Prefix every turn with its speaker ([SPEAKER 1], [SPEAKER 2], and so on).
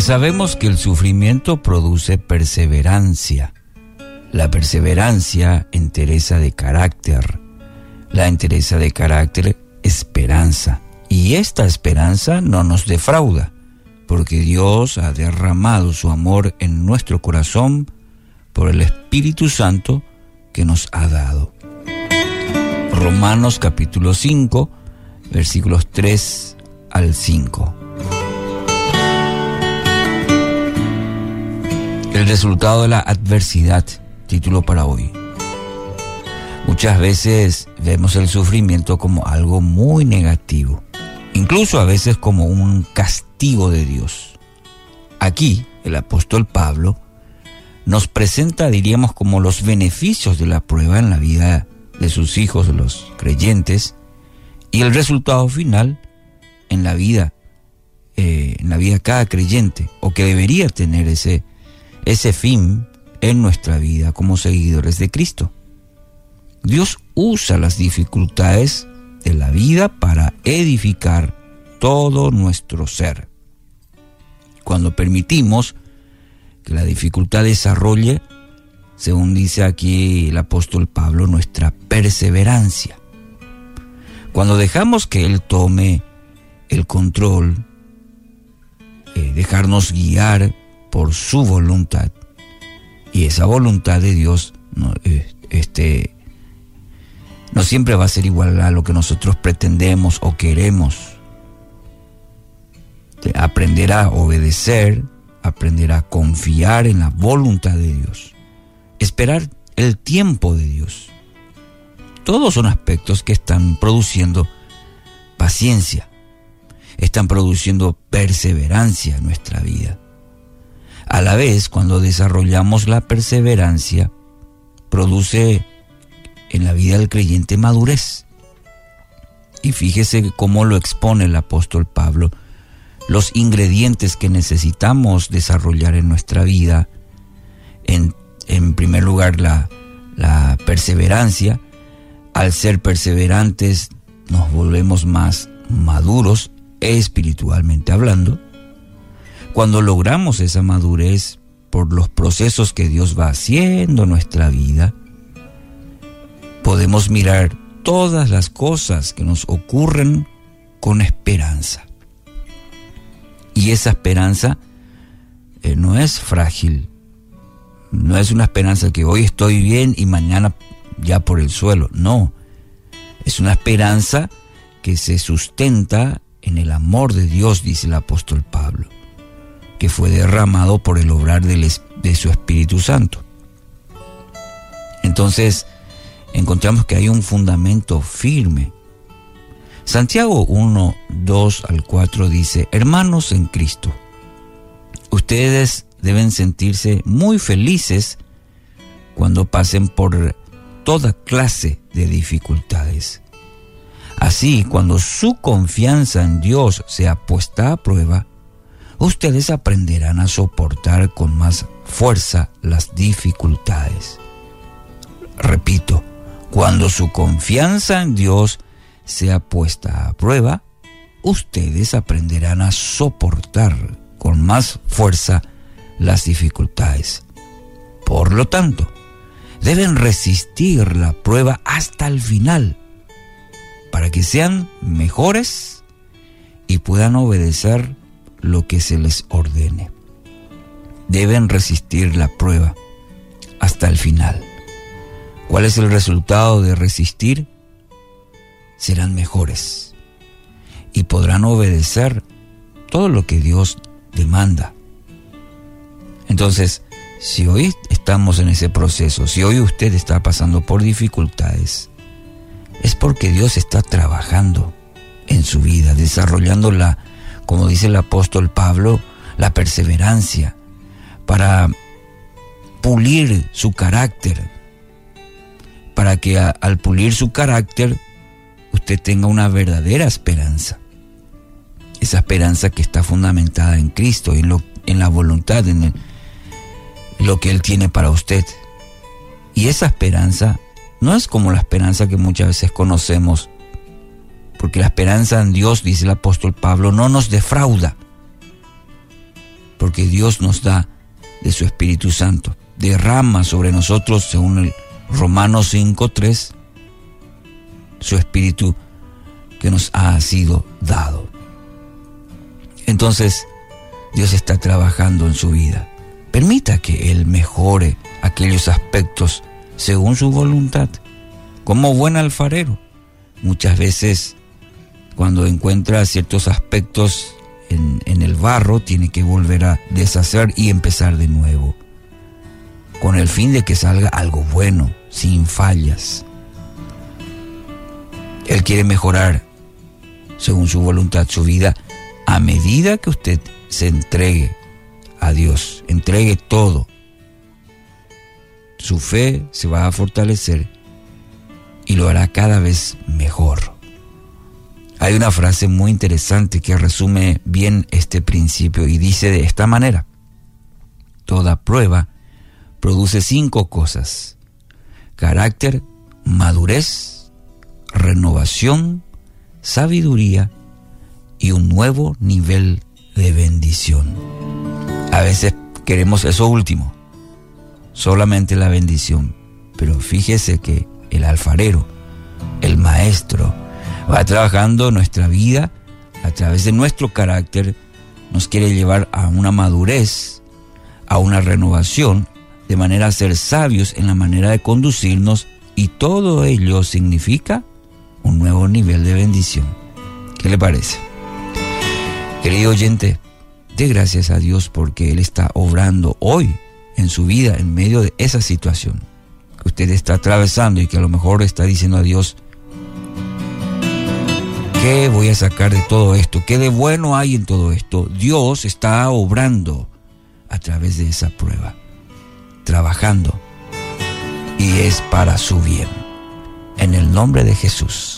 [SPEAKER 1] Sabemos que el sufrimiento produce perseverancia. La perseverancia entereza de carácter. La entereza de carácter, esperanza. Y esta esperanza no nos defrauda, porque Dios ha derramado su amor en nuestro corazón por el Espíritu Santo que nos ha dado. Romanos capítulo 5, versículos 3 al 5. El resultado de la adversidad, título para hoy. Muchas veces vemos el sufrimiento como algo muy negativo, incluso a veces como un castigo de Dios. Aquí, el apóstol Pablo nos presenta, diríamos, como los beneficios de la prueba en la vida de sus hijos, los creyentes, y el resultado final en la vida, eh, en la vida de cada creyente, o que debería tener ese, ese fin en nuestra vida como seguidores de Cristo. Dios usa las dificultades de la vida para edificar todo nuestro ser. Cuando permitimos que la dificultad desarrolle, según dice aquí el apóstol Pablo, nuestra perseverancia. Cuando dejamos que Él tome el control, eh, dejarnos guiar por su voluntad, y esa voluntad de Dios no, eh, este, no siempre va a ser igual a lo que nosotros pretendemos o queremos. Aprender a obedecer, aprender a confiar en la voluntad de Dios, esperar el tiempo de Dios. Todos son aspectos que están produciendo paciencia, están produciendo perseverancia en nuestra vida. A la vez, cuando desarrollamos la perseverancia, produce en la vida del creyente madurez. Y fíjese cómo lo expone el apóstol Pablo los ingredientes que necesitamos desarrollar en nuestra vida. En, primer lugar, la perseverancia. Al ser perseverantes, nos volvemos más maduros espiritualmente hablando. Cuando logramos esa madurez por los procesos que Dios va haciendo en nuestra vida, podemos mirar todas las cosas que nos ocurren con esperanza. Y esa esperanza eh, no es frágil, no es una esperanza que hoy estoy bien y mañana ya por el suelo, no. Es una esperanza que se sustenta en el amor de Dios, dice el apóstol Pablo, que fue derramado por el obrar de su Espíritu Santo. Entonces, encontramos que hay un fundamento firme Santiago 1, 2 al 4 dice, hermanos en Cristo, ustedes deben sentirse muy felices cuando pasen por toda clase de dificultades. Así, cuando su confianza en Dios sea puesta a prueba, ustedes aprenderán a soportar con más fuerza las dificultades. Repito, cuando su confianza en Dios sea puesta a prueba, ustedes aprenderán a soportar con más fuerza las dificultades. Por lo tanto, deben resistir la prueba hasta el final para que sean mejores y puedan obedecer lo que se les ordene. Deben resistir la prueba hasta el final. ¿Cuál es el resultado de resistir? serán mejores y podrán obedecer todo lo que Dios demanda. Entonces, si hoy estamos en ese proceso, si hoy usted está pasando por dificultades, es porque Dios está trabajando en su vida, desarrollando la, como dice el apóstol Pablo, la perseverancia para pulir su carácter, para que al pulir su carácter usted tenga una verdadera esperanza. Esa esperanza que está fundamentada en Cristo, en, la voluntad, en, lo que Él tiene para usted. Y esa esperanza no es como la esperanza que muchas veces conocemos, porque la esperanza en Dios, dice el apóstol Pablo, no nos defrauda, porque Dios nos da de su Espíritu Santo. Derrama sobre nosotros, según el Romanos 5.3, su Espíritu que nos ha sido dado. Entonces, Dios está trabajando en su vida. Permita que Él mejore aquellos aspectos según su voluntad, como buen alfarero. Muchas veces, cuando encuentra ciertos aspectos en, el barro, tiene que volver a deshacer y empezar de nuevo, con el fin de que salga algo bueno, sin fallas. Él quiere mejorar, según su voluntad, su vida a medida que usted se entregue a Dios, entregue todo. Su fe se va a fortalecer y lo hará cada vez mejor. Hay una frase muy interesante que resume bien este principio y dice de esta manera, toda prueba produce cinco cosas, carácter, madurez, renovación, sabiduría y un nuevo nivel de bendición. A veces queremos eso último, solamente la bendición, pero fíjese que el alfarero, el maestro, va trabajando nuestra vida a través de nuestro carácter, nos quiere llevar a una madurez, a una renovación, de manera a ser sabios en la manera de conducirnos y todo ello significa un nuevo nivel de bendición. ¿Qué le parece? Querido oyente, dé gracias a Dios porque Él está obrando hoy en su vida en medio de esa situación que usted está atravesando y que a lo mejor está diciendo a Dios, ¿qué voy a sacar de todo esto? ¿Qué de bueno hay en todo esto? Dios está obrando a través de esa prueba, trabajando y es para su bien. En el nombre de Jesús.